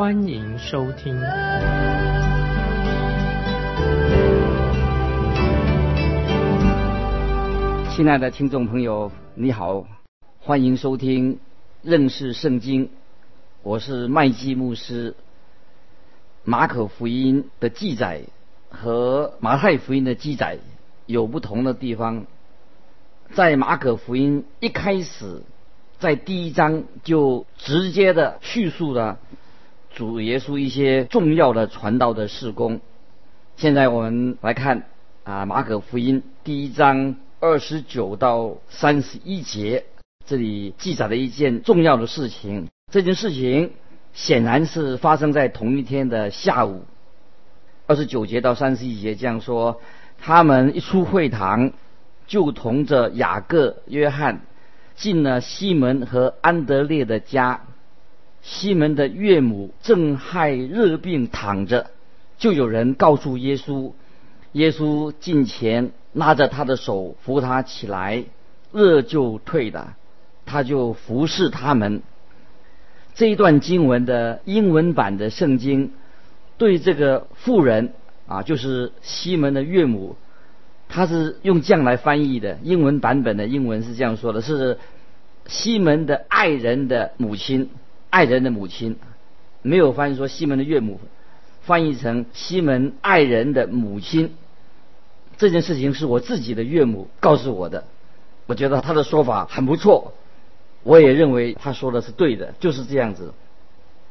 欢迎收听。亲爱的听众朋友，你好，欢迎收听认识圣经。我是麦基牧师。马可福音的记载和马太福音的记载。有不同的地方，在马可福音一开始，在第一章就直接的叙述了主耶稣一些重要的传道的事工。现在我们来看啊，马可福音第一章二十九到三十一节，这里记载了一件重要的事情。这件事情显然是发生在同一天的下午。二十九节到三十一节这样说。他们一出会堂，就同着雅各、约翰进了西门和安德烈的家。西门的岳母正害热病躺着，就有人告诉耶稣。耶稣近前拉着他的手扶他起来，热就退了，他就服侍他们。这一段经文的英文版的圣经对这个妇人。啊，就是西门的岳母，他是用这样来翻译的。英文版本的英文是这样说的：是西门的爱人的母亲，爱人的母亲，没有翻译说西门的岳母，翻译成西门爱人的母亲。这件事情是我自己的岳母告诉我的，我觉得他的说法很不错，我也认为他说的是对的，就是这样子。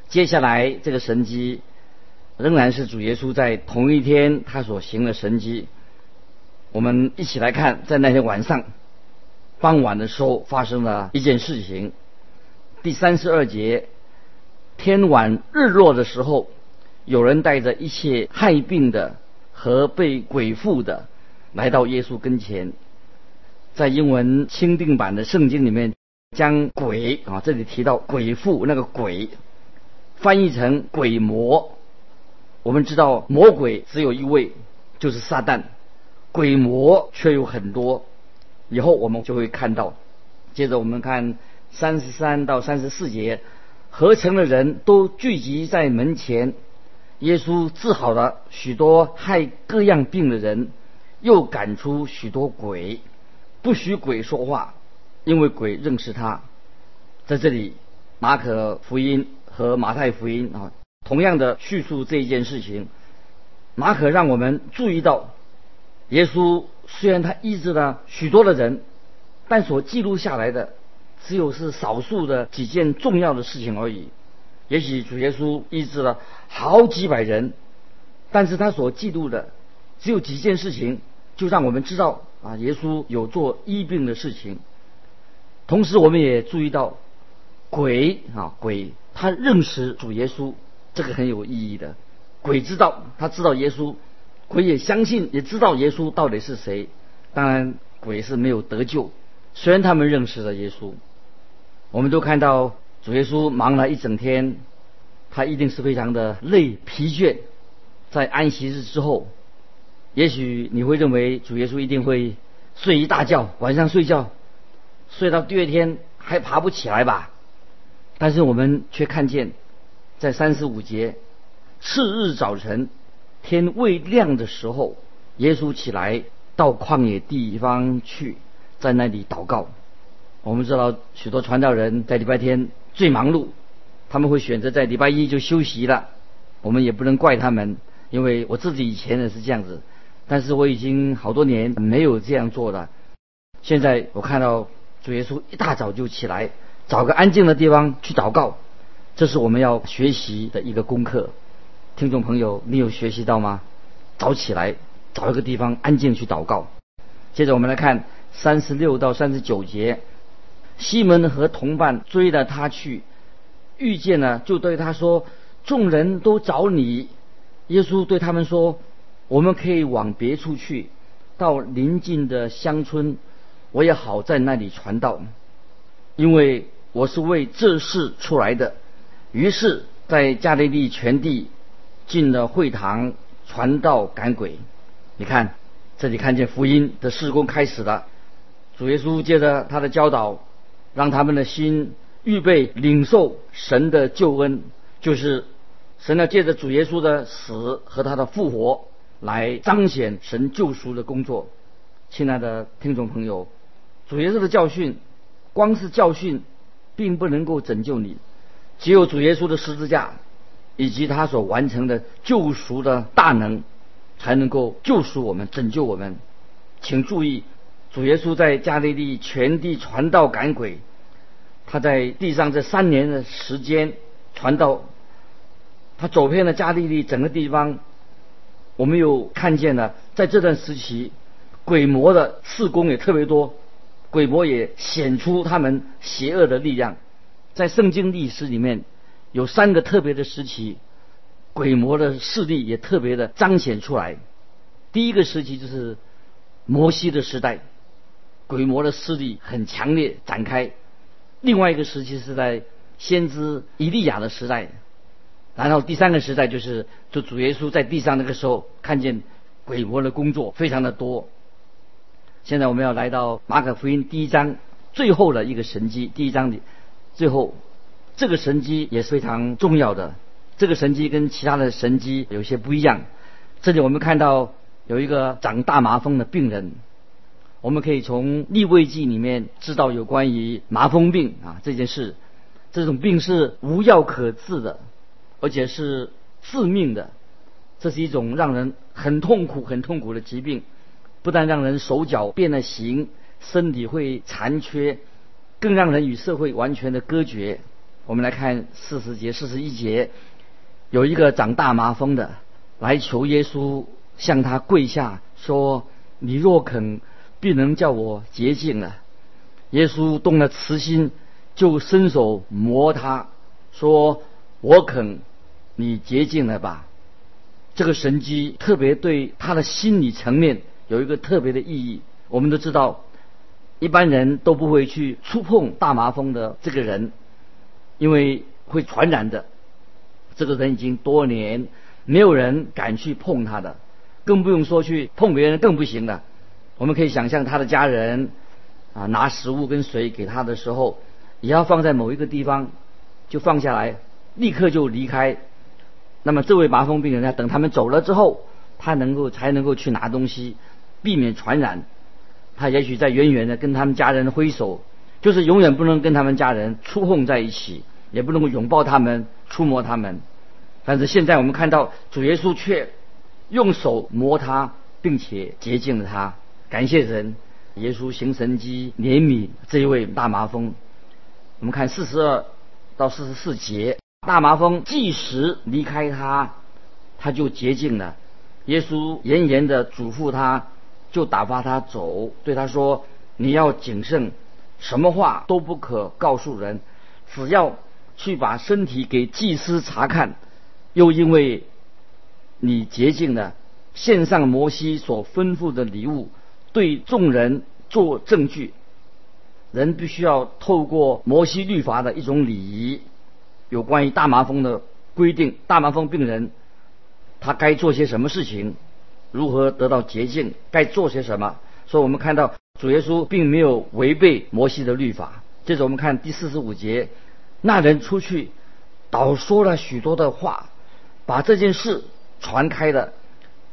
接下来这个神机。仍然是主耶稣在同一天他所行的神迹。我们一起来看，在那天晚上傍晚的时候发生了一件事情。第三十二节，天晚日落的时候，有人带着一切害病的和被鬼附的来到耶稣跟前。在英文钦定版的圣经里面，将鬼啊这里提到鬼附那个鬼翻译成鬼魔。我们知道魔鬼只有一位，就是撒旦，鬼魔却有很多。以后我们就会看到。接着我们看三十三到三十四节，合成的人都聚集在门前。耶稣治好了许多害各样病的人，又赶出许多鬼，不许鬼说话，因为鬼认识他。在这里，马可福音和马太福音啊。同样的叙述这一件事情，马可让我们注意到，耶稣虽然他医治了许多的人，但所记录下来的只有是少数的几件重要的事情而已。也许主耶稣医治了好几百人，但是他所记录的只有几件事情，就让我们知道啊，耶稣有做医病的事情。同时，我们也注意到鬼啊，鬼他认识主耶稣。这个很有意义的，鬼知道，他知道耶稣，鬼也相信，也知道耶稣到底是谁。当然，鬼是没有得救，虽然他们认识了耶稣。我们都看到主耶稣忙了一整天，他一定是非常的累疲倦。在安息日之后，也许你会认为主耶稣一定会睡一大觉，晚上睡觉，睡到第二天还爬不起来吧？但是我们却看见。在三十五节，次日早晨，天未亮的时候，耶稣起来到旷野地方去，在那里祷告。我们知道许多传道人在礼拜天最忙碌，他们会选择在礼拜一就休息了。我们也不能怪他们，因为我自己以前也是这样子，但是我已经好多年没有这样做了。现在我看到主耶稣一大早就起来，找个安静的地方去祷告。这是我们要学习的一个功课，听众朋友，你有学习到吗？早起来，找一个地方安静去祷告。接着我们来看三十六到三十九节，西门和同伴追着他去，遇见了就对他说：“众人都找你。”耶稣对他们说：“我们可以往别处去，到邻近的乡村，我也好在那里传道，因为我是为这事出来的。”于是，在加利利全地进了会堂传道赶鬼。你看，这里看见福音的事工开始了。主耶稣借着他的教导，让他们的心预备领受神的救恩，就是神要借着主耶稣的死和他的复活来彰显神救赎的工作。亲爱的听众朋友，主耶稣的教训，光是教训，并不能够拯救你，只有主耶稣的十字架以及他所完成的救赎的大能，才能够救赎我们、拯救我们。请注意。主耶稣在加利利全地传道赶鬼，他在地上这三年的时间传道，他走遍了加利利整个地方。我们又看见了，在这段时期，鬼魔的事工也特别多，鬼魔也显出他们邪恶的力量。在圣经历史里面，有三个特别的时期，鬼魔的势力也特别的彰显出来。第一个时期就是摩西的时代。鬼魔的势力很强烈，展开。另外一个时期是在先知以利亚的时代，然后第三个时代就是就主耶稣在地上那个时候，看见鬼魔的工作非常的多。现在我们要来到马可福音第一章最后的一个神迹，第一章里最后这个神迹也是非常重要的。这个神迹跟其他的神迹有些不一样。这里我们看到有一个长大麻风的病人。我们可以从立位记里面知道有关于麻风病啊这件事，这种病是无药可治的，而且是致命的。这是一种让人很痛苦、很痛苦的疾病，不但让人手脚变了形，身体会残缺，更让人与社会完全的隔绝。我们来看四十节、四十一节，有一个长大麻风的来求耶稣，向他跪下说：“你若肯。” 必能叫我洁净了。耶稣动了慈心，就伸手摸他，说：“我肯，你洁净了吧。”这个神迹特别对他的心理层面有一个特别的意义。我们都知道，一般人都不会去触碰大麻风的这个人，因为会传染的。这个人已经多年没有人敢去碰他的，更不用说去碰别人，更不行了。我们可以想象他的家人啊，拿食物跟水给他的时候，也要放在某一个地方，就放下来，立刻就离开。那么这位麻风病人呢，等他们走了之后，他能够才能够去拿东西，避免传染。他也许在远远的跟他们家人挥手，就是永远不能跟他们家人触碰在一起，也不能够拥抱他们、触摸他们。但是现在我们看到主耶稣却用手摸他，并且洁净了他。感谢神，耶稣行神迹怜悯这一位大麻风。我们看四十二到四十四节，大麻风即时离开他，他就洁净了。耶稣严严的嘱咐他，就打发他走，对他说：“你要谨慎，什么话都不可告诉人，只要去把身体给祭司查看。又因为你洁净了，献上摩西所吩咐的礼物。”对众人做证据，人必须要透过摩西律法的一种礼仪，有关于大麻风的规定。大麻风病人他该做些什么事情，如何得到洁净，该做些什么？所以我们看到主耶稣并没有违背摩西的律法。接着我们看第四十五节，那人出去，倒说了许多的话，把这件事传开了，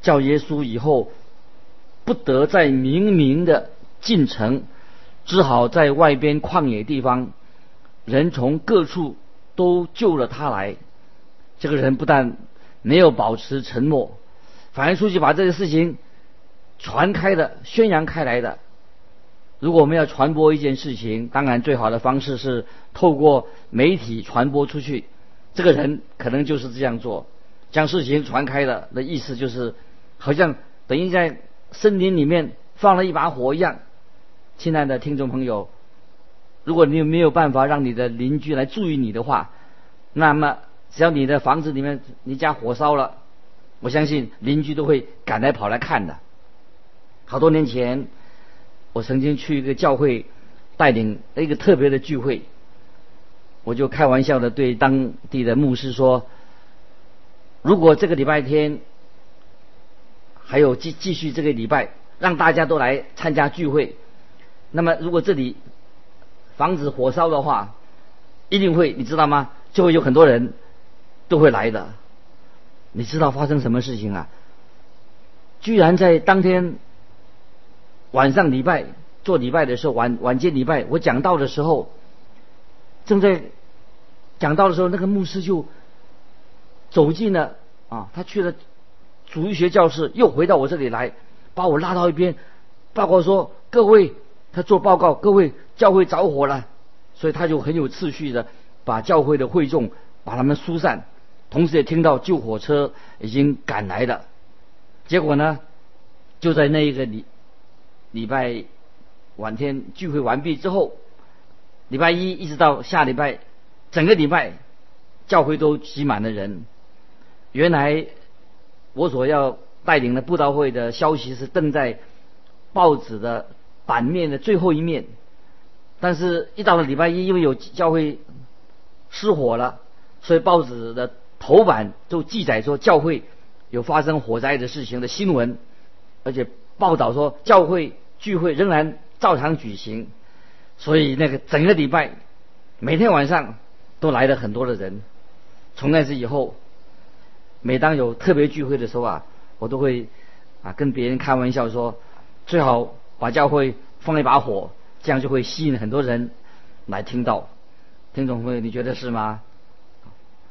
叫耶稣以后。不得在明明的进城，只好在外边旷野地方，人从各处都救了他来。这个人不但没有保持沉默，反而出去把这个事情传开的、宣扬开来的。如果我们要传播一件事情，当然最好的方式是透过媒体传播出去。这个人可能就是这样做，将事情传开了的意思就是，好像等于在。森林里面放了一把火一样，亲爱的听众朋友，如果你没有办法让你的邻居来注意你的话，那么只要你的房子里面你家火烧了，我相信邻居都会赶来跑来看的。好多年前，我曾经去一个教会带领一个特别的聚会，我就开玩笑的对当地的牧师说：“如果这个礼拜天还有继继续这个礼拜，让大家都来参加聚会，那么如果这里防止火烧的话，一定会，你知道吗？就会有很多人都会来的。你知道发生什么事情啊？居然在当天。”晚上礼拜做礼拜的时候，晚晚间礼拜，我讲道的时候，正在讲道的时候，那个牧师就走进了啊，他去了主义学教室，又回到我这里来，把我拉到一边，报告说：“各位，他做报告，各位教会着火了。”所以他就很有次序的把教会的会众把他们疏散，同时也听到救火车已经赶来了。结果呢，就在那一个礼。礼拜晚天聚会完毕之后，礼拜一一直到下礼拜，整个礼拜教会都挤满了人。原来我所要带领的布道会的消息是登在报纸的版面的最后一面，但是一到了礼拜一，因为有教会失火了，所以报纸的头版就记载说教会有发生火灾的事情的新闻，而且。报道说，教会聚会仍然照常举行，所以那个整个礼拜，每天晚上都来了很多的人。从那次以后，每当有特别聚会的时候啊，我都会啊跟别人开玩笑说，最好把教会放一把火，这样就会吸引很多人来听到。听众朋友，你觉得是吗？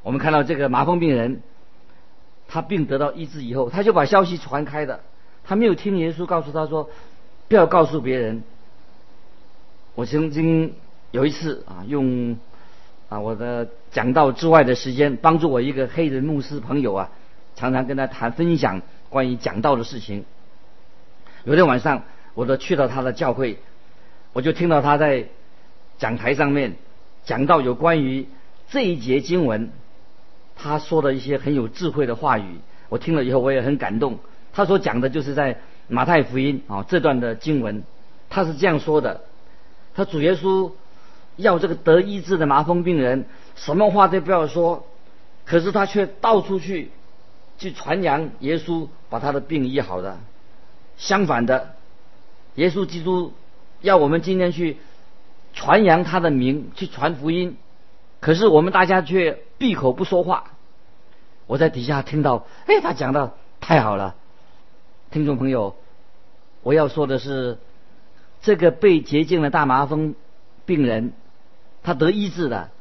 我们看到这个麻风病人，他病得到医治以后，他就把消息传开的。他没有听耶稣告诉他说：“不要告诉别人。”我曾经有一次啊，用啊我的讲道之外的时间，帮助我一个黑人牧师朋友啊，常常跟他谈分享关于讲道的事情。有天晚上，我都去到他的教会，我就听到他在讲台上面讲到有关于这一节经文，他说的一些很有智慧的话语。我听了以后，我也很感动。他所讲的就是在马太福音啊这段的经文，他是这样说的：他主耶稣要这个得医治的麻风病人，什么话都不要说，可是他却到处去去传扬耶稣把他的病医好的。相反的，耶稣基督要我们今天去传扬他的名，去传福音，可是我们大家却闭口不说话。我在底下听到，哎，他讲的太好了。听众朋友，我要说的是，这个被洁净的大麻风病人，他得医治了。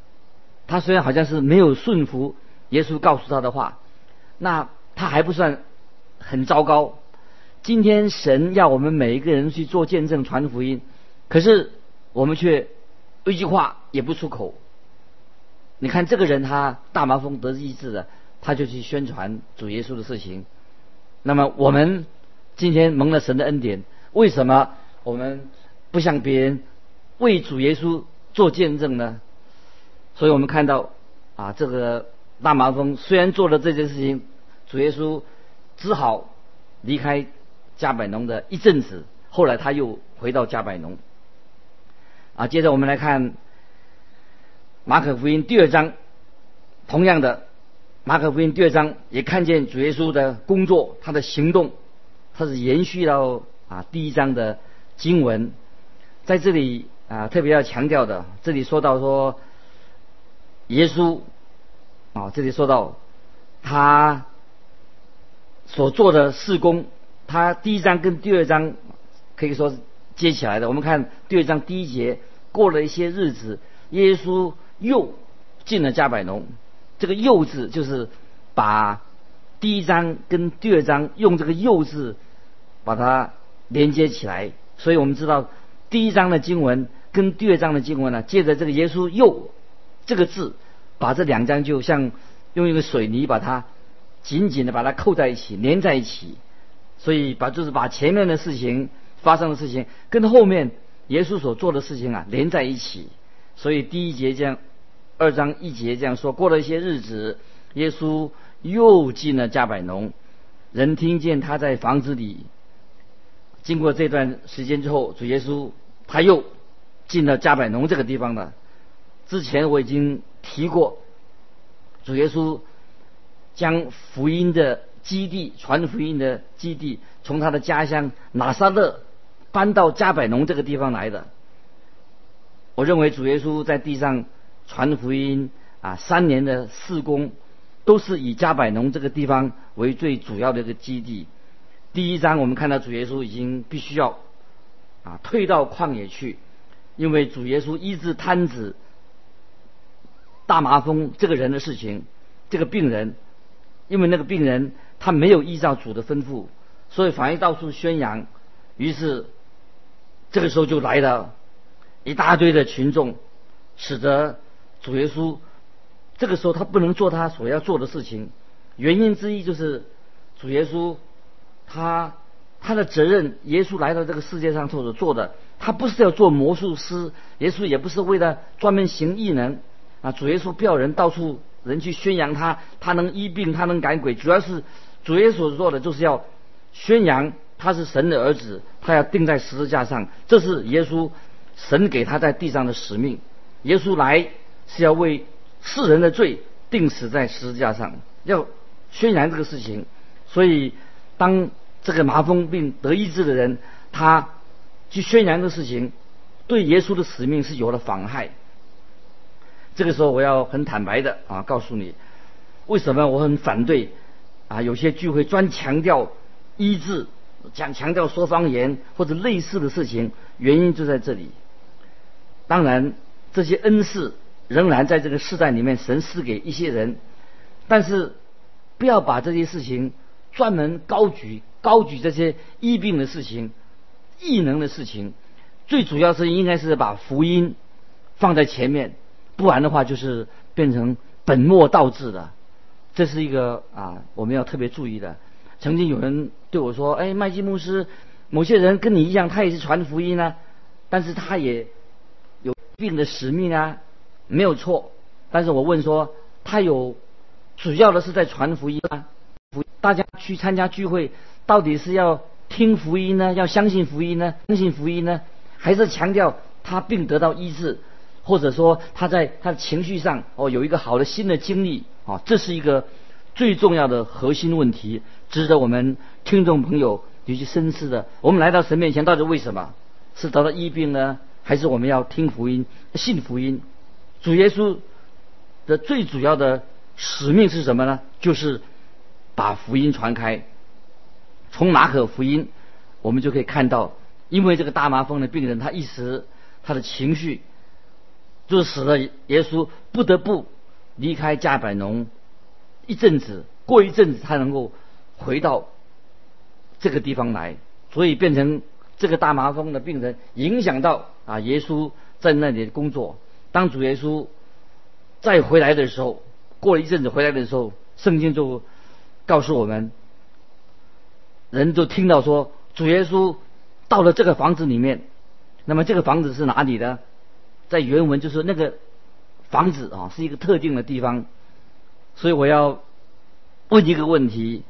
他虽然好像是没有顺服耶稣告诉他的话，那他还不算很糟糕。今天神要我们每一个人去做见证、传福音，可是我们却一句话也不出口。你看这个人，他大麻风得医治了，他就去宣传主耶稣的事情。那么我们。今天蒙了神的恩典，为什么我们不向别人为主耶稣做见证呢？所以我们看到啊，这个大麻风虽然做了这件事情，主耶稣只好离开加百农的一阵子，后来他又回到加百农。啊，接着我们来看马可福音第二章，同样的马可福音第二章也看见主耶稣的工作，他的行动。他是延续到啊第一章的经文，在这里啊特别要强调的，这里说到说耶稣啊，这里说到他所做的事工，他第一章跟第二章可以说是接起来的。我们看第二章第一节，过了一些日子，耶稣又进了加百农。这个“又”字就是把第一章跟第二章用这个“又”字。把它连接起来，所以我们知道第一章的经文跟第二章的经文呢，借着这个耶稣又这个字，把这两章就像用一个水泥把它紧紧的把它扣在一起，连在一起。所以把就是把前面的事情发生的事情跟后面耶稣所做的事情啊连在一起。所以第一节这样，二章一节这样说，过了一些日子，耶稣又进了加百农。人听见他在房子里。经过这段时间之后，主耶稣他又进了加百农这个地方了。之前我已经提过，主耶稣将福音的基地、传福音的基地，从他的家乡拿撒勒搬到加百农这个地方来的。我认为主耶稣在地上传福音啊，三年的事工，都是以加百农这个地方为最主要的一个基地。第一章我们看到主耶稣已经必须要啊退到旷野去，因为主耶稣医治瘫子。大麻风这个人的事情，这个病人，因为那个病人他没有依照主的吩咐，所以反而到处宣扬。于是这个时候就来了一大堆的群众，使得主耶稣这个时候他不能做他所要做的事情。原因之一就是主耶稣他他的责任，耶稣来到这个世界上所做的，他不是要做魔术师，耶稣也不是为了专门行异能。啊，主耶稣不要人到处人去宣扬他，他能医病，他能赶鬼，主要是主耶稣所做的就是要宣扬他是神的儿子，他要钉在十字架上，这是耶稣神给他在地上的使命。耶稣来是要为世人的罪钉死在十字架上，要宣扬这个事情。所以，当这个麻风病得医治的人，他去宣扬的事情，对耶稣的使命是有了妨害。这个时候我要很坦白的啊告诉你，为什么我很反对啊有些聚会专强调医治，讲强调说方言或者类似的事情，原因就在这里。当然这些恩赐仍然在这个世代里面神赐给一些人，但是不要把这些事情专门高举高举这些疫病的事情、异能的事情，最主要是应该是把福音放在前面。不然的话，就是变成本末倒置的，这是一个啊，我们要特别注意的。曾经有人对我说：“哎，麦基牧师，某些人跟你一样，他也是传福音啊，但是他也有病的使命啊，没有错。但是我问说，他有主要的是在传福音吗大家去参加聚会，到底是要听福音呢，要相信福音呢，相信福音呢，还是强调他病得到医治？”或者说他在他的情绪上哦有一个好的新的经历啊，这是一个最重要的核心问题，值得我们听众朋友有些深思的。我们来到神面前，到底为什么？是得到医病呢，还是我们要听福音、信福音？主耶稣的最主要的使命是什么呢？就是把福音传开。从马可福音，我们就可以看到，因为这个大麻风的病人，他一时他的情绪。就使得耶稣不得不离开加百农一阵子，过一阵子他能够回到这个地方来，所以变成这个大麻风的病人影响到啊耶稣在那里工作。当主耶稣再回来的时候，过了一阵子回来的时候，圣经就告诉我们，人就听到说主耶稣到了这个房子里面，那么这个房子是哪里的？在原文就是那个房子啊，是一个特定的地方，所以我要问一个问题：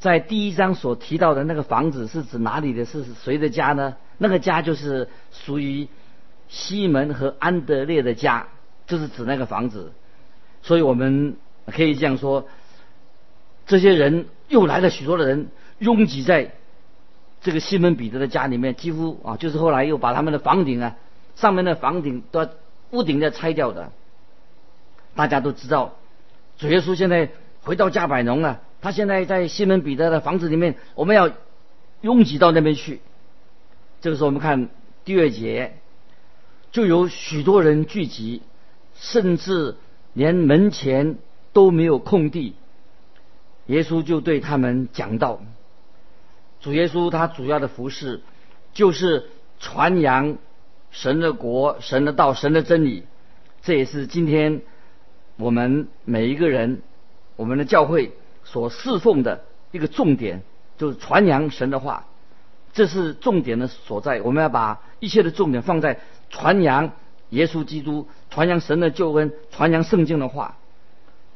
在第一章所提到的那个房子是指哪里的？是谁的家呢？那个家就是属于西门和安德烈的家，就是指那个房子。所以我们可以这样说：这些人又来了许多的人，拥挤在这个西门彼得的家里面，几乎啊，就是后来又把他们的房顶啊。上面的房顶都屋顶要拆掉的，大家都知道，主耶稣现在回到加百农了。他现在在西门彼得的房子里面，我们要拥挤到那边去。这个时候，我们看第二节，就有许多人聚集，甚至连门前都没有空地。耶稣就对他们讲道。主耶稣他主要的服饰就是传扬。神的国、神的道、神的真理，这也是今天我们每一个人、我们的教会所侍奉的一个重点，就是传扬神的话，这是重点的所在。我们要把一切的重点放在传扬耶稣基督、传扬神的救恩、传扬圣经的话。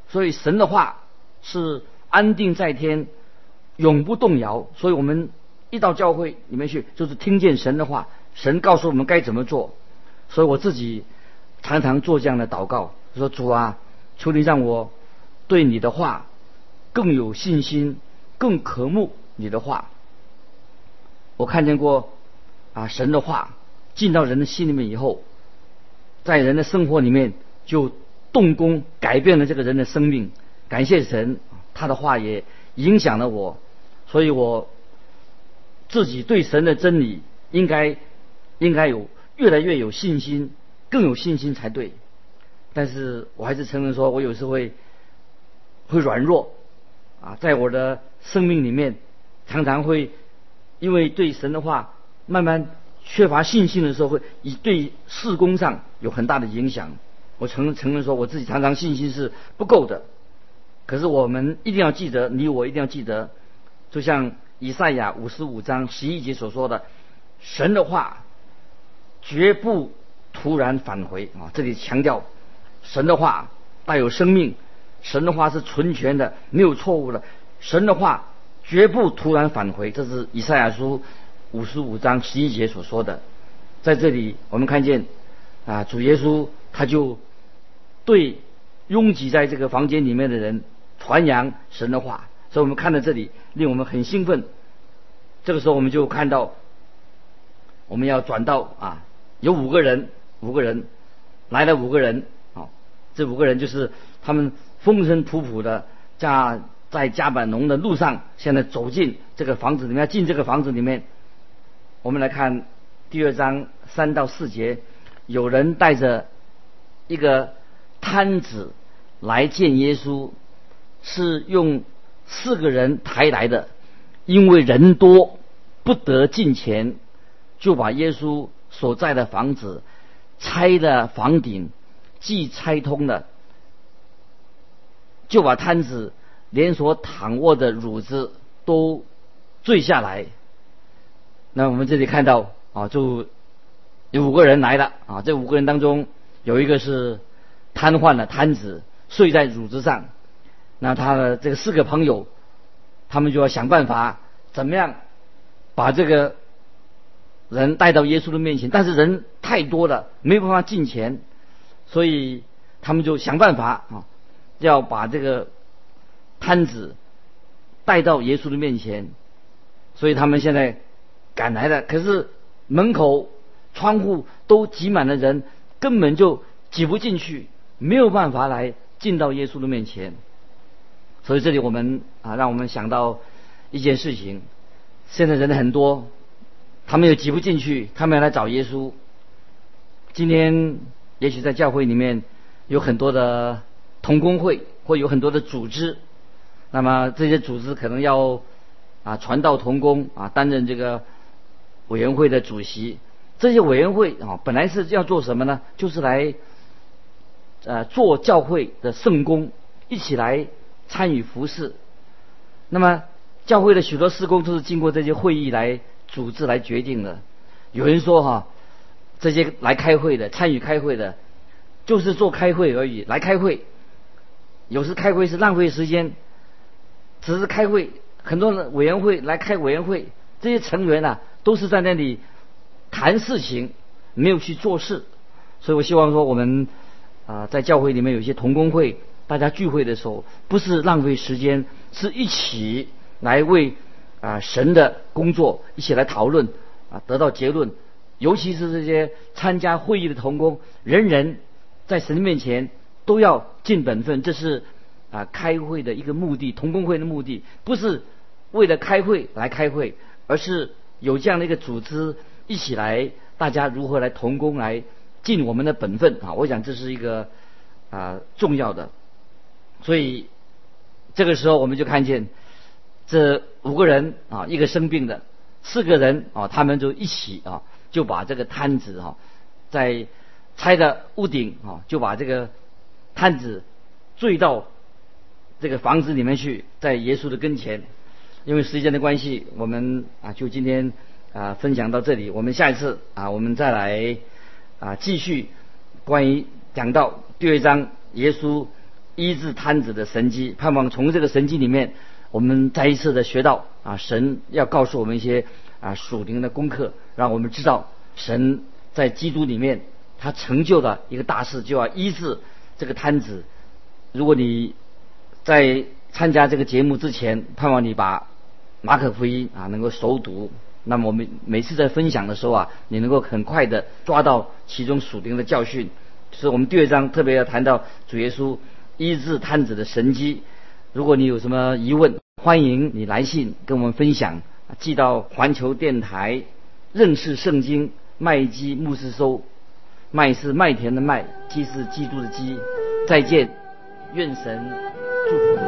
所以，神的话是安定在天、永不动摇。所以我们一到教会里面去，就是听见神的话，神告诉我们该怎么做。所以我自己常常做这样的祷告，说主啊，求你让我对你的话更有信心，更渴慕你的话。我看见过啊，神的话进到人的心里面以后，在人的生活里面就动工改变了这个人的生命。感谢神，他的话也影响了我，所以我自己对神的真理应该应该有越来越有信心，更有信心才对。但是我还是承认说，我有时会会软弱啊，在我的生命里面常常会。因为对神的话慢慢缺乏信心的时候，会以对事工上有很大的影响。我承承认说，我自己常常信心是不够的。可是我们一定要记得，你我一定要记得，就像以赛亚五十五章十一节所说的，神的话绝不突然返回啊！这里强调神的话带有生命，神的话是纯全的，没有错误的。神的话。绝不突然返回，这是以赛亚书五十五章十一节所说的。在这里，我们看见啊，主耶稣他就对拥挤在这个房间里面的人传扬神的话，所以我们看到这里令我们很兴奋。这个时候，我们就看到我们要转到啊，有五个人，五个人来了，五个人啊，这五个人就是他们风尘仆仆的加。在加板农的路上，现在走进这个房子里面，进这个房子里面。我们来看第二章三到四节，有人带着一个摊子来见耶稣，是用四个人抬来的，因为人多不得进前，就把耶稣所在的房子拆了房顶，既拆通了，就把摊子。连所躺卧的褥子都坠下来。那我们这里看到啊，就有五个人来了啊。这五个人当中有一个是瘫痪的瘫子，睡在褥子上。那他的这个四个朋友，他们就要想办法怎么样把这个人带到耶稣的面前。但是人太多了，没办法进前，所以他们就想办法啊，要把这个。摊子带到耶稣的面前，所以他们现在赶来了。可是门口、窗户都挤满了人，根本就挤不进去，没有办法来进到耶稣的面前。所以这里我们啊，让我们想到一件事情：现在人很多，他们又挤不进去，他们要来找耶稣。今天也许在教会里面有很多的同工会，或有很多的组织。那么这些组织可能要啊传道同工啊担任这个委员会的主席。这些委员会啊本来是要做什么呢？就是来呃做教会的圣工，一起来参与服侍。那么教会的许多事工都是经过这些会议来组织来决定的。有人说哈，这些来开会的、参与开会的，就是做开会而已，来开会。有时开会是浪费时间。只是开会，很多人委员会来开委员会，这些成员呢都是在那里谈事情，没有去做事。所以我希望说，我们啊在教会里面有一些同工会，大家聚会的时候，不是浪费时间，是一起来为啊神的工作一起来讨论啊得到结论。尤其是这些参加会议的同工，人人在神面前都要尽本分，这是。啊，开会的一个目的，同工会的目的不是为了开会来开会，而是有这样的一个组织一起来，大家如何来同工来尽我们的本分啊！我想这是一个啊重要的。所以这个时候我们就看见这五个人啊，一个生病的，四个人啊，他们就一起啊，就把这个摊子哈，在拆的屋顶啊，就把这个摊子坠到。这个房子里面去，在耶稣的跟前，因为时间的关系，我们啊就今天啊分享到这里。我们下一次啊，我们再来啊继续关于讲到第二章耶稣医治瘫子的神迹，盼望从这个神迹里面，我们再一次的学到啊，神要告诉我们一些啊属灵的功课，让我们知道神在基督里面他成就的一个大事，就要医治这个摊子。如果你在参加这个节目之前，盼望你把马可福音啊能够熟读，那么我们每次在分享的时候啊，你能够很快的抓到其中属灵的教训。所以我们第二章特别要谈到主耶稣医治瘫子的神迹。如果你有什么疑问，欢迎你来信跟我们分享，寄到环球电台认识圣经麦基牧师收。麦是麦田的麦，基是基督的基。再见，愿神祝福。